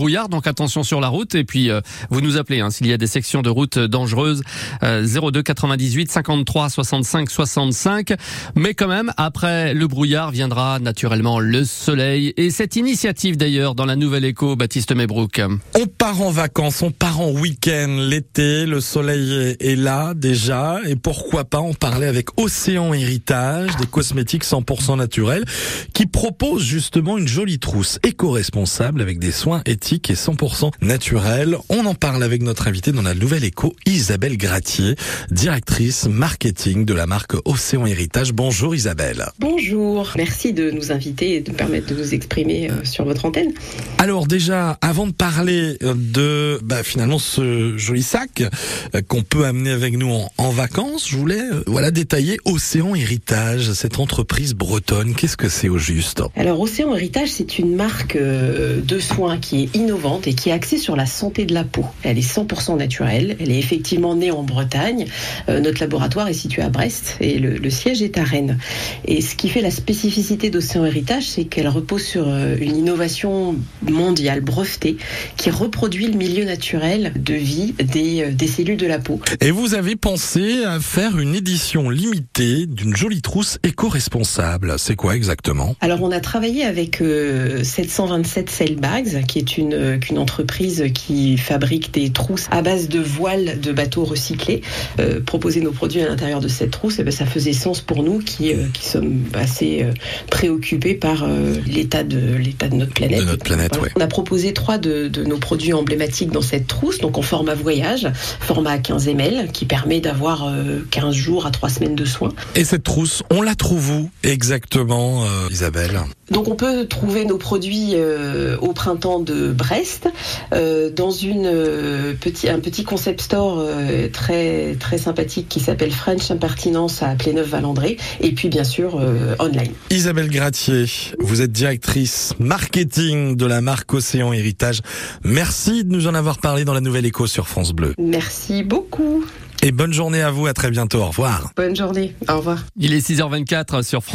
brouillard, donc attention sur la route. Et puis, euh, vous nous appelez hein, s'il y a des sections de route dangereuses. 02 98 53 65 65. Mais quand même, après le brouillard viendra naturellement le soleil. Et cette initiative d'ailleurs dans la nouvelle écho, Baptiste Mebrook. On part en vacances, on part en week-end l'été, le soleil est là déjà. Et pourquoi pas en parler avec Océan Héritage, des cosmétiques 100% naturels, qui propose justement une jolie trousse éco-responsable avec des soins éthiques et 100% naturels. On en parle avec notre invitée dans la nouvelle écho, Isabelle Gratier, directrice marketing de la marque Océan Héritage. Bonjour Isabelle. Bonjour, merci de nous inviter et de nous permettre de nous exprimer euh, sur votre antenne. Alors déjà, avant de parler euh, de bah, finalement ce joli sac euh, qu'on peut amener avec nous en, en vacances, je voulais voilà détailler Océan Héritage, cette entreprise bretonne. Qu'est-ce que c'est au juste? Alors Océan Héritage, c'est une marque de soins qui est innovante et qui est axée sur la santé de la peau. Elle est 100% naturelle, elle est effectivement née en Bretagne. notre laboratoire est situé à Brest et le, le siège est à Rennes. Et ce qui fait la spécificité d'Océan Héritage, c'est qu'elle repose sur une innovation mondiale brevetée qui reproduit le milieu naturel de vie des, des cellules de la peau. Et vous avez pensé à faire une édition limitée d'une jolie trousse éco-responsable. C'est quoi exactement? Alors on a travaillé avec euh, 727 Sailbags, qui est une, une entreprise qui fabrique des trousses à base de voiles de bateaux recyclés. Euh, proposer nos produits à l'intérieur de cette trousse, et eh ben, ça faisait sens pour nous qui, euh, qui sommes assez euh, préoccupés par euh, l'état de l'état de notre planète. De notre planète, Voilà. ouais. On a proposé trois de, de nos produits emblématiques dans cette trousse, donc en format voyage, format 15 ml, qui permet d'avoir euh, 15 jours à 3 semaines de soins. Et cette trousse, on la trouve où exactement, euh, Isabelle? Donc on peut trouver nos produits euh, au printemps de Brest, euh, dans une euh, petit, un petit concept store euh, très très sympathique qui s'appelle French Impertinence à Pléneuf-Valandré, et puis bien sûr euh, online. Isabelle Gratier, vous êtes directrice marketing de la marque Océan Héritage. Merci de nous en avoir parlé dans la Nouvelle Écho sur France Bleu. Merci beaucoup. Et bonne journée à vous, à très bientôt, au revoir. Bonne journée. Au revoir. Il est 6h24 sur France.